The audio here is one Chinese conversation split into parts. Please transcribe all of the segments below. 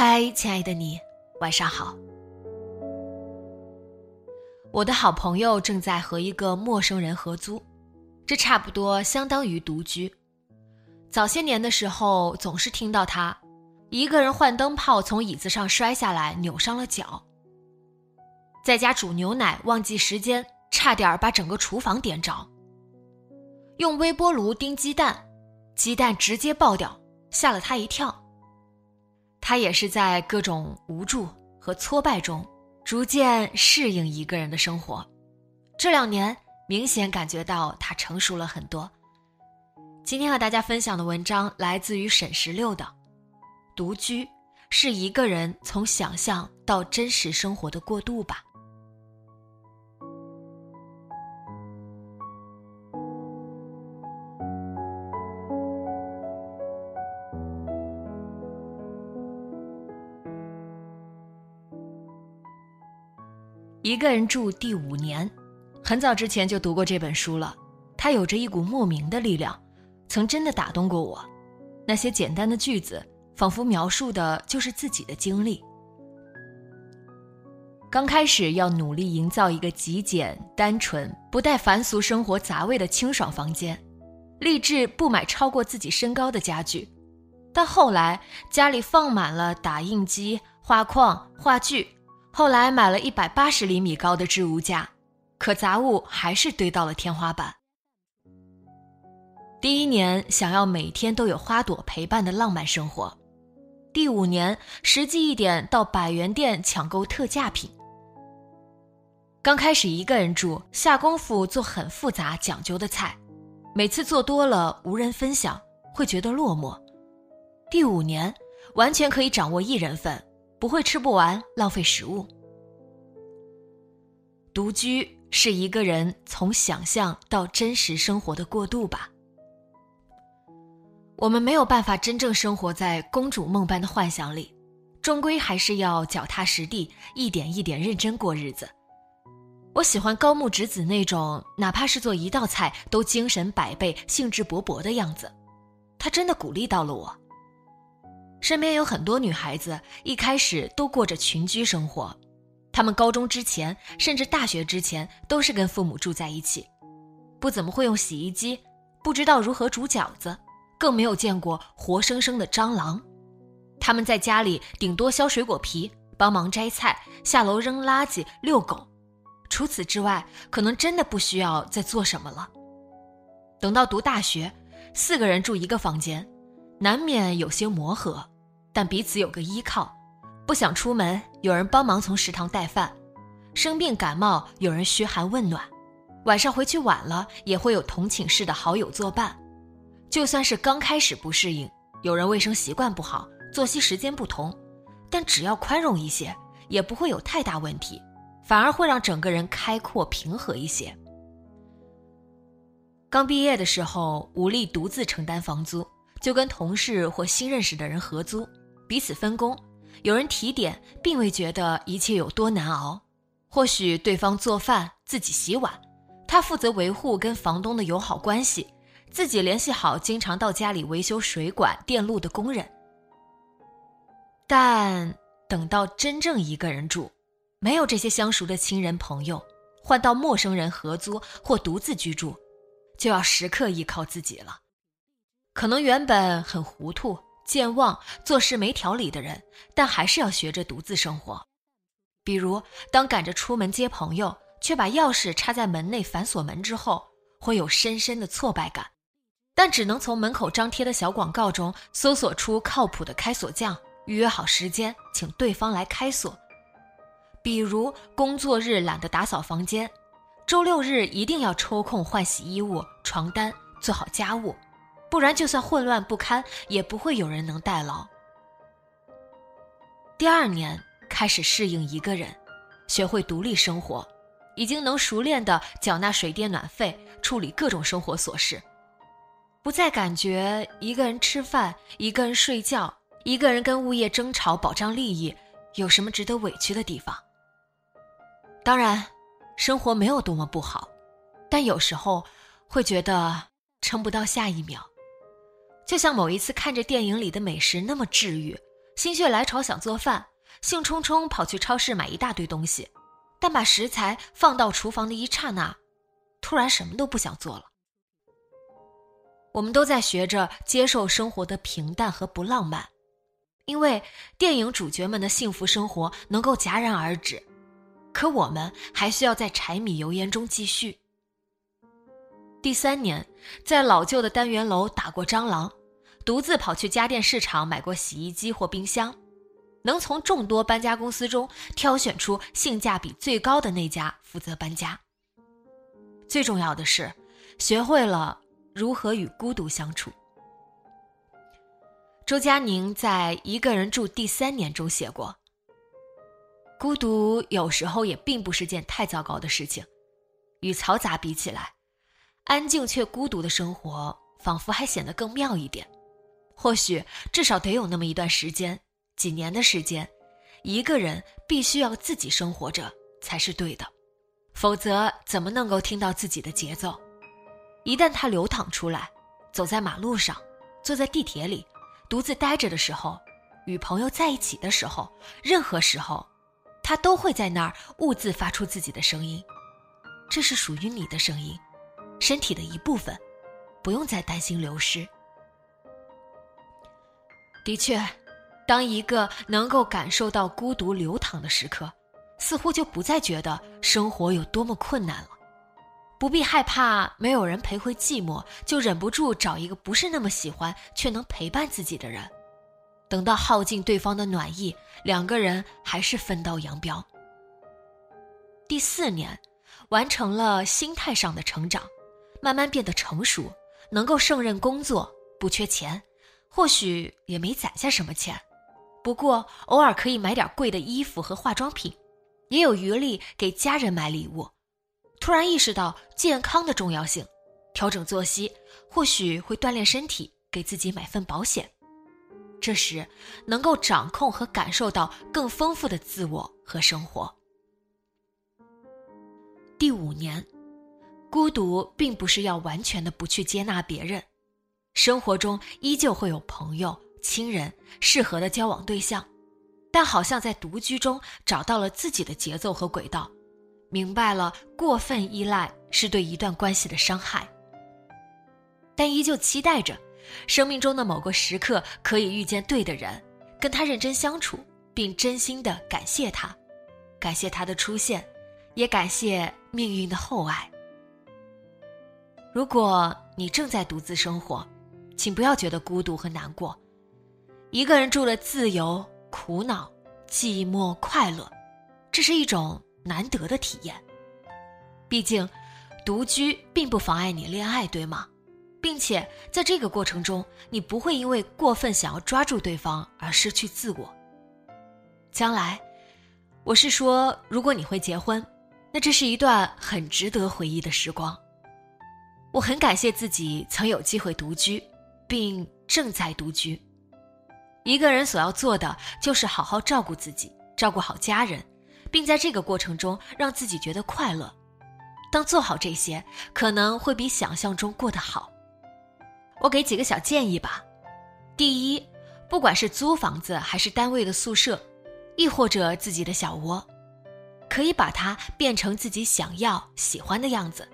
嗨，亲爱的你，晚上好。我的好朋友正在和一个陌生人合租，这差不多相当于独居。早些年的时候，总是听到他一个人换灯泡从椅子上摔下来，扭伤了脚。在家煮牛奶忘记时间，差点把整个厨房点着。用微波炉叮鸡蛋，鸡蛋直接爆掉，吓了他一跳。他也是在各种无助和挫败中。逐渐适应一个人的生活，这两年明显感觉到他成熟了很多。今天和大家分享的文章来自于沈十六的《独居是一个人从想象到真实生活的过渡吧》。一个人住第五年，很早之前就读过这本书了。它有着一股莫名的力量，曾真的打动过我。那些简单的句子，仿佛描述的就是自己的经历。刚开始要努力营造一个极简、单纯、不带凡俗生活杂味的清爽房间，立志不买超过自己身高的家具。但后来家里放满了打印机、画框、画具。后来买了一百八十厘米高的置物架，可杂物还是堆到了天花板。第一年想要每天都有花朵陪伴的浪漫生活，第五年实际一点到百元店抢购特价品。刚开始一个人住，下功夫做很复杂讲究的菜，每次做多了无人分享，会觉得落寞。第五年完全可以掌握一人份。不会吃不完，浪费食物。独居是一个人从想象到真实生活的过渡吧。我们没有办法真正生活在公主梦般的幻想里，终归还是要脚踏实地，一点一点认真过日子。我喜欢高木直子那种，哪怕是做一道菜都精神百倍、兴致勃勃的样子，她真的鼓励到了我。身边有很多女孩子，一开始都过着群居生活，她们高中之前，甚至大学之前，都是跟父母住在一起，不怎么会用洗衣机，不知道如何煮饺子，更没有见过活生生的蟑螂。他们在家里顶多削水果皮，帮忙摘菜，下楼扔垃圾，遛狗，除此之外，可能真的不需要再做什么了。等到读大学，四个人住一个房间。难免有些磨合，但彼此有个依靠。不想出门，有人帮忙从食堂带饭；生病感冒，有人嘘寒问暖；晚上回去晚了，也会有同寝室的好友作伴。就算是刚开始不适应，有人卫生习惯不好，作息时间不同，但只要宽容一些，也不会有太大问题，反而会让整个人开阔平和一些。刚毕业的时候，无力独自承担房租。就跟同事或新认识的人合租，彼此分工，有人提点，并未觉得一切有多难熬。或许对方做饭，自己洗碗，他负责维护跟房东的友好关系，自己联系好经常到家里维修水管电路的工人。但等到真正一个人住，没有这些相熟的亲人朋友，换到陌生人合租或独自居住，就要时刻依靠自己了。可能原本很糊涂、健忘、做事没条理的人，但还是要学着独自生活。比如，当赶着出门接朋友，却把钥匙插在门内反锁门之后，会有深深的挫败感，但只能从门口张贴的小广告中搜索出靠谱的开锁匠，预约好时间，请对方来开锁。比如工作日懒得打扫房间，周六日一定要抽空换洗衣物、床单，做好家务，不然就算混乱不堪，也不会有人能代劳。第二年开始适应一个人，学会独立生活，已经能熟练的缴纳水电暖费，处理各种生活琐事，不再感觉一个人吃饭、一个人睡觉、一个人跟物业争吵保障利益有什么值得委屈的地方。当然，生活没有多么不好，但有时候会觉得撑不到下一秒。就像某一次看着电影里的美食那么治愈，心血来潮想做饭，兴冲冲跑去超市买一大堆东西，但把食材放到厨房的一刹那，突然什么都不想做了。我们都在学着接受生活的平淡和不浪漫，因为电影主角们的幸福生活能够戛然而止。可我们还需要在柴米油盐中继续。第三年，在老旧的单元楼打过蟑螂，独自跑去家电市场买过洗衣机或冰箱，能从众多搬家公司中挑选出性价比最高的那家负责搬家。最重要的是，学会了如何与孤独相处。周佳宁在《一个人住第三年》中写过。孤独有时候也并不是件太糟糕的事情，与嘈杂比起来，安静却孤独的生活仿佛还显得更妙一点。或许至少得有那么一段时间，几年的时间，一个人必须要自己生活着才是对的，否则怎么能够听到自己的节奏？一旦他流淌出来，走在马路上，坐在地铁里，独自待着的时候，与朋友在一起的时候，任何时候。他都会在那儿兀自发出自己的声音，这是属于你的声音，身体的一部分，不用再担心流失。的确，当一个能够感受到孤独流淌的时刻，似乎就不再觉得生活有多么困难了，不必害怕没有人陪会寂寞，就忍不住找一个不是那么喜欢却能陪伴自己的人。等到耗尽对方的暖意，两个人还是分道扬镳。第四年，完成了心态上的成长，慢慢变得成熟，能够胜任工作，不缺钱，或许也没攒下什么钱，不过偶尔可以买点贵的衣服和化妆品，也有余力给家人买礼物。突然意识到健康的重要性，调整作息，或许会锻炼身体，给自己买份保险。这时，能够掌控和感受到更丰富的自我和生活。第五年，孤独并不是要完全的不去接纳别人，生活中依旧会有朋友、亲人适合的交往对象，但好像在独居中找到了自己的节奏和轨道，明白了过分依赖是对一段关系的伤害，但依旧期待着。生命中的某个时刻，可以遇见对的人，跟他认真相处，并真心的感谢他，感谢他的出现，也感谢命运的厚爱。如果你正在独自生活，请不要觉得孤独和难过，一个人住了自由、苦恼、寂寞、快乐，这是一种难得的体验。毕竟，独居并不妨碍你恋爱，对吗？并且在这个过程中，你不会因为过分想要抓住对方而失去自我。将来，我是说，如果你会结婚，那这是一段很值得回忆的时光。我很感谢自己曾有机会独居，并正在独居。一个人所要做的就是好好照顾自己，照顾好家人，并在这个过程中让自己觉得快乐。当做好这些，可能会比想象中过得好。我给几个小建议吧。第一，不管是租房子还是单位的宿舍，亦或者自己的小窝，可以把它变成自己想要、喜欢的样子。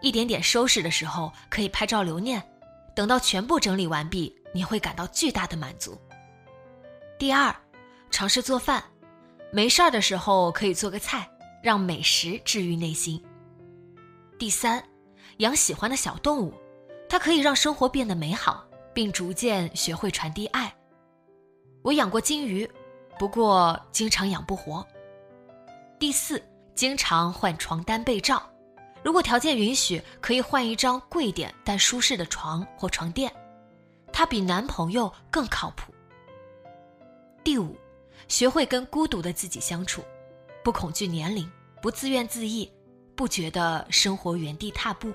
一点点收拾的时候，可以拍照留念。等到全部整理完毕，你会感到巨大的满足。第二，尝试做饭，没事儿的时候可以做个菜，让美食治愈内心。第三，养喜欢的小动物。它可以让生活变得美好，并逐渐学会传递爱。我养过金鱼，不过经常养不活。第四，经常换床单被罩，如果条件允许，可以换一张贵点但舒适的床或床垫，它比男朋友更靠谱。第五，学会跟孤独的自己相处，不恐惧年龄，不自怨自艾，不觉得生活原地踏步。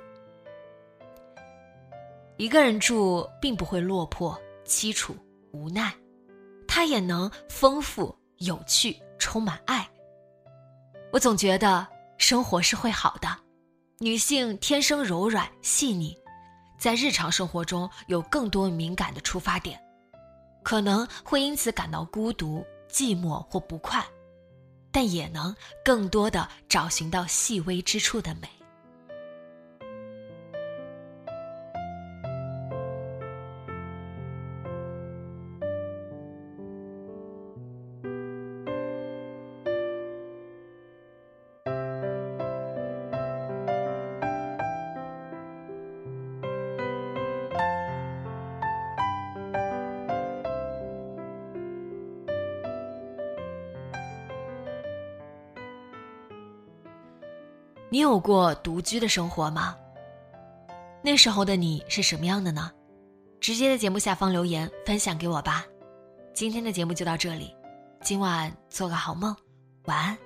一个人住并不会落魄、凄楚、无奈，他也能丰富、有趣、充满爱。我总觉得生活是会好的，女性天生柔软细腻，在日常生活中有更多敏感的出发点，可能会因此感到孤独、寂寞或不快，但也能更多的找寻到细微之处的美。你有过独居的生活吗？那时候的你是什么样的呢？直接在节目下方留言分享给我吧。今天的节目就到这里，今晚做个好梦，晚安。